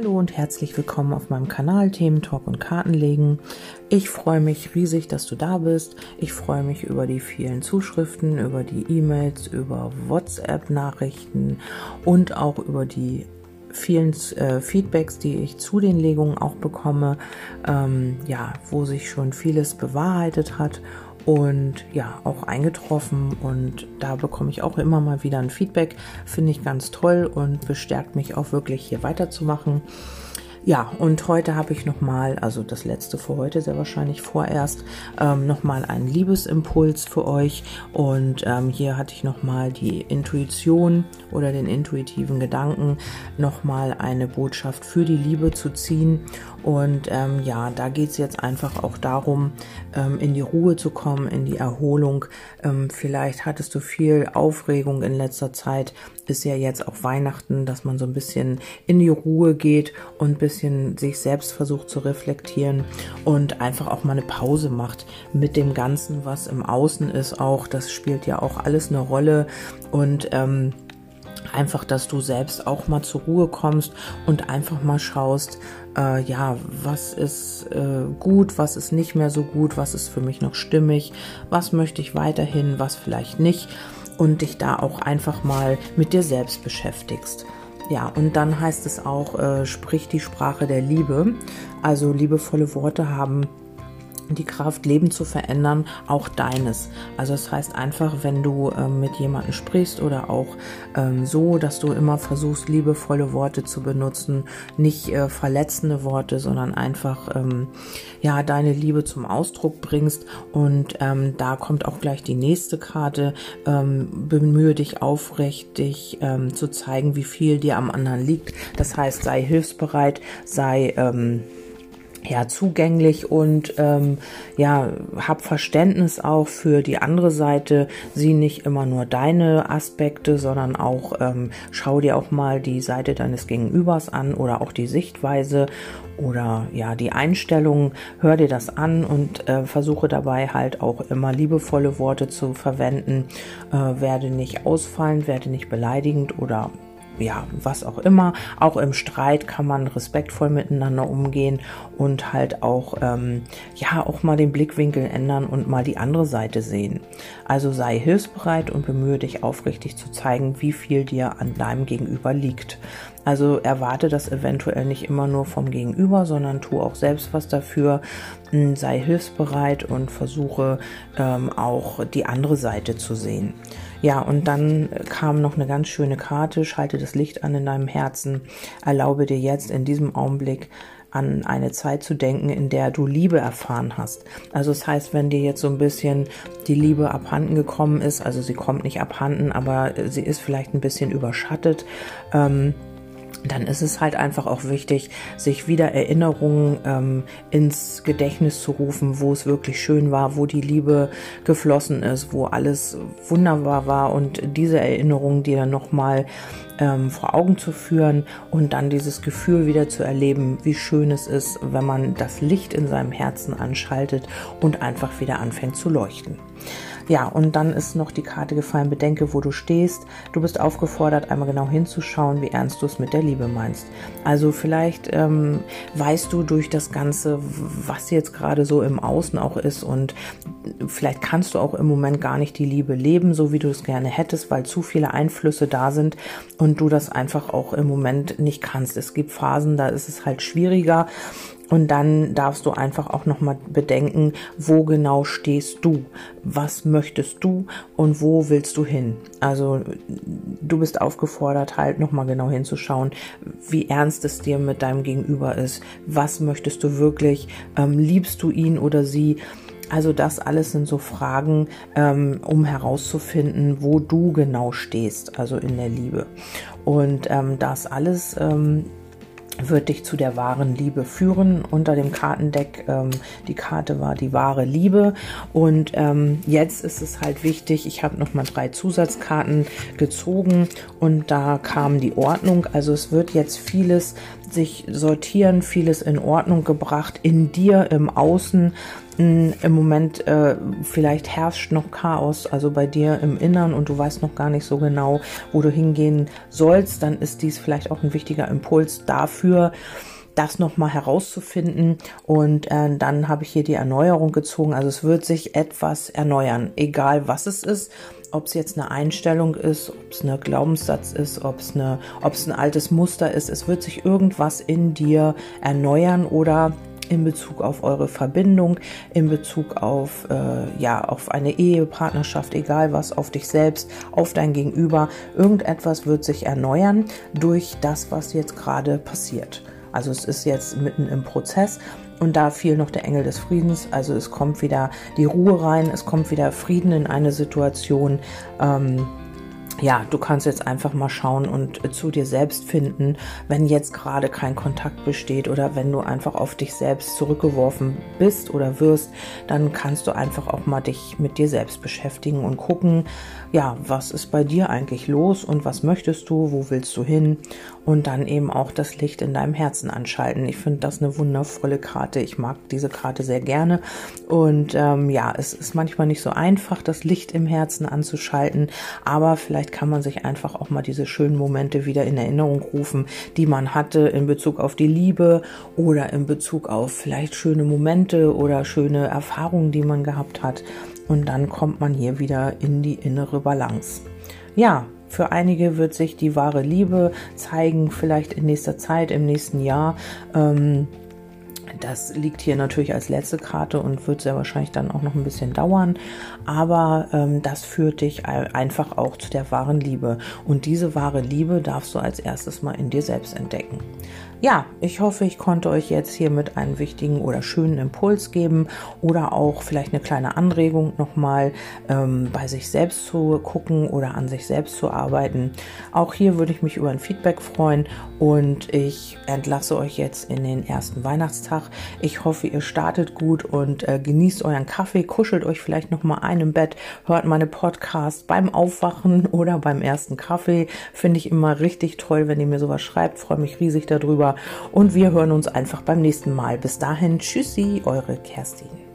Hallo und herzlich willkommen auf meinem Kanal Themen Talk und Kartenlegen. Ich freue mich riesig, dass du da bist. Ich freue mich über die vielen Zuschriften, über die E-Mails, über WhatsApp-Nachrichten und auch über die vielen äh, Feedbacks, die ich zu den Legungen auch bekomme, ähm, ja, wo sich schon vieles bewahrheitet hat und ja, auch eingetroffen und da bekomme ich auch immer mal wieder ein Feedback, finde ich ganz toll und bestärkt mich auch wirklich hier weiterzumachen. Ja, und heute habe ich nochmal, also das letzte für heute sehr wahrscheinlich vorerst, ähm, nochmal einen Liebesimpuls für euch. Und ähm, hier hatte ich nochmal die Intuition oder den intuitiven Gedanken, nochmal eine Botschaft für die Liebe zu ziehen. Und ähm, ja, da geht es jetzt einfach auch darum, ähm, in die Ruhe zu kommen, in die Erholung. Ähm, vielleicht hattest du viel Aufregung in letzter Zeit. Ist ja jetzt auch Weihnachten, dass man so ein bisschen in die Ruhe geht und ein bisschen sich selbst versucht zu reflektieren und einfach auch mal eine Pause macht mit dem Ganzen, was im Außen ist. Auch das spielt ja auch alles eine Rolle und ähm, einfach, dass du selbst auch mal zur Ruhe kommst und einfach mal schaust, äh, ja, was ist äh, gut, was ist nicht mehr so gut, was ist für mich noch stimmig, was möchte ich weiterhin, was vielleicht nicht und dich da auch einfach mal mit dir selbst beschäftigst. Ja, und dann heißt es auch, äh, sprich die Sprache der Liebe. Also liebevolle Worte haben die Kraft, Leben zu verändern, auch deines. Also das heißt einfach, wenn du ähm, mit jemandem sprichst oder auch ähm, so, dass du immer versuchst, liebevolle Worte zu benutzen, nicht äh, verletzende Worte, sondern einfach ähm, ja deine Liebe zum Ausdruck bringst. Und ähm, da kommt auch gleich die nächste Karte. Ähm, bemühe dich aufrichtig ähm, zu zeigen, wie viel dir am anderen liegt. Das heißt, sei hilfsbereit, sei ja zugänglich und ähm, ja hab Verständnis auch für die andere Seite. Sieh nicht immer nur deine Aspekte sondern auch ähm, schau dir auch mal die Seite deines Gegenübers an oder auch die Sichtweise oder ja die Einstellung. Hör dir das an und äh, versuche dabei halt auch immer liebevolle Worte zu verwenden. Äh, werde nicht ausfallend werde nicht beleidigend oder ja, was auch immer. Auch im Streit kann man respektvoll miteinander umgehen und halt auch, ähm, ja, auch mal den Blickwinkel ändern und mal die andere Seite sehen. Also sei hilfsbereit und bemühe dich aufrichtig zu zeigen, wie viel dir an deinem Gegenüber liegt. Also erwarte das eventuell nicht immer nur vom Gegenüber, sondern tu auch selbst was dafür. Hm, sei hilfsbereit und versuche ähm, auch die andere Seite zu sehen. Ja, und dann kam noch eine ganz schöne Karte, schalte das Licht an in deinem Herzen, erlaube dir jetzt in diesem Augenblick an eine Zeit zu denken, in der du Liebe erfahren hast. Also das heißt, wenn dir jetzt so ein bisschen die Liebe abhanden gekommen ist, also sie kommt nicht abhanden, aber sie ist vielleicht ein bisschen überschattet, ähm, dann ist es halt einfach auch wichtig, sich wieder Erinnerungen ähm, ins Gedächtnis zu rufen, wo es wirklich schön war, wo die Liebe geflossen ist, wo alles wunderbar war und diese Erinnerungen dir dann nochmal ähm, vor Augen zu führen und dann dieses Gefühl wieder zu erleben, wie schön es ist, wenn man das Licht in seinem Herzen anschaltet und einfach wieder anfängt zu leuchten. Ja, und dann ist noch die Karte gefallen, bedenke, wo du stehst. Du bist aufgefordert, einmal genau hinzuschauen, wie ernst du es mit der Liebe meinst. Also vielleicht ähm, weißt du durch das Ganze, was jetzt gerade so im Außen auch ist und vielleicht kannst du auch im Moment gar nicht die Liebe leben, so wie du es gerne hättest, weil zu viele Einflüsse da sind und du das einfach auch im Moment nicht kannst. Es gibt Phasen, da ist es halt schwieriger und dann darfst du einfach auch nochmal bedenken, wo genau stehst du? Was möchtest du und wo willst du hin? Also du bist aufgefordert, halt nochmal genau hinzuschauen, wie ernst es dir mit deinem Gegenüber ist. Was möchtest du wirklich? Ähm, liebst du ihn oder sie? Also das alles sind so Fragen, ähm, um herauszufinden, wo du genau stehst, also in der Liebe. Und ähm, das alles ähm, wird dich zu der wahren Liebe führen. Unter dem Kartendeck, ähm, die Karte war die wahre Liebe. Und ähm, jetzt ist es halt wichtig, ich habe nochmal drei Zusatzkarten gezogen und da kam die Ordnung. Also es wird jetzt vieles sich sortieren, vieles in Ordnung gebracht in dir, im Außen. Im Moment äh, vielleicht herrscht noch Chaos, also bei dir im Innern und du weißt noch gar nicht so genau, wo du hingehen sollst, dann ist dies vielleicht auch ein wichtiger Impuls dafür, das nochmal herauszufinden. Und äh, dann habe ich hier die Erneuerung gezogen. Also es wird sich etwas erneuern, egal was es ist ob es jetzt eine Einstellung ist, ob es ein Glaubenssatz ist, ob es es ein altes Muster ist, es wird sich irgendwas in dir erneuern oder in Bezug auf eure Verbindung, in Bezug auf äh, ja auf eine Ehe, Partnerschaft, egal was, auf dich selbst, auf dein Gegenüber. Irgendetwas wird sich erneuern durch das, was jetzt gerade passiert. Also es ist jetzt mitten im Prozess und da fiel noch der Engel des Friedens. Also es kommt wieder die Ruhe rein, es kommt wieder Frieden in eine Situation. Ähm, ja, du kannst jetzt einfach mal schauen und zu dir selbst finden, wenn jetzt gerade kein Kontakt besteht oder wenn du einfach auf dich selbst zurückgeworfen bist oder wirst, dann kannst du einfach auch mal dich mit dir selbst beschäftigen und gucken, ja, was ist bei dir eigentlich los und was möchtest du, wo willst du hin und dann eben auch das Licht in deinem Herzen anschalten. Ich finde das eine wundervolle Karte. Ich mag diese Karte sehr gerne und ähm, ja, es ist manchmal nicht so einfach, das Licht im Herzen anzuschalten, aber vielleicht kann man sich einfach auch mal diese schönen Momente wieder in Erinnerung rufen, die man hatte in Bezug auf die Liebe oder in Bezug auf vielleicht schöne Momente oder schöne Erfahrungen, die man gehabt hat. Und dann kommt man hier wieder in die innere Balance. Ja, für einige wird sich die wahre Liebe zeigen, vielleicht in nächster Zeit, im nächsten Jahr. Ähm, das liegt hier natürlich als letzte Karte und wird sehr wahrscheinlich dann auch noch ein bisschen dauern. Aber ähm, das führt dich einfach auch zu der wahren Liebe. Und diese wahre Liebe darfst du als erstes mal in dir selbst entdecken. Ja, ich hoffe, ich konnte euch jetzt hier mit einem wichtigen oder schönen Impuls geben oder auch vielleicht eine kleine Anregung nochmal ähm, bei sich selbst zu gucken oder an sich selbst zu arbeiten. Auch hier würde ich mich über ein Feedback freuen und ich entlasse euch jetzt in den ersten Weihnachtstag. Ich hoffe, ihr startet gut und äh, genießt euren Kaffee, kuschelt euch vielleicht nochmal ein im Bett, hört meine Podcasts beim Aufwachen oder beim ersten Kaffee. Finde ich immer richtig toll, wenn ihr mir sowas schreibt. Freue mich riesig darüber und wir hören uns einfach beim nächsten Mal. Bis dahin, tschüssi, eure Kerstin.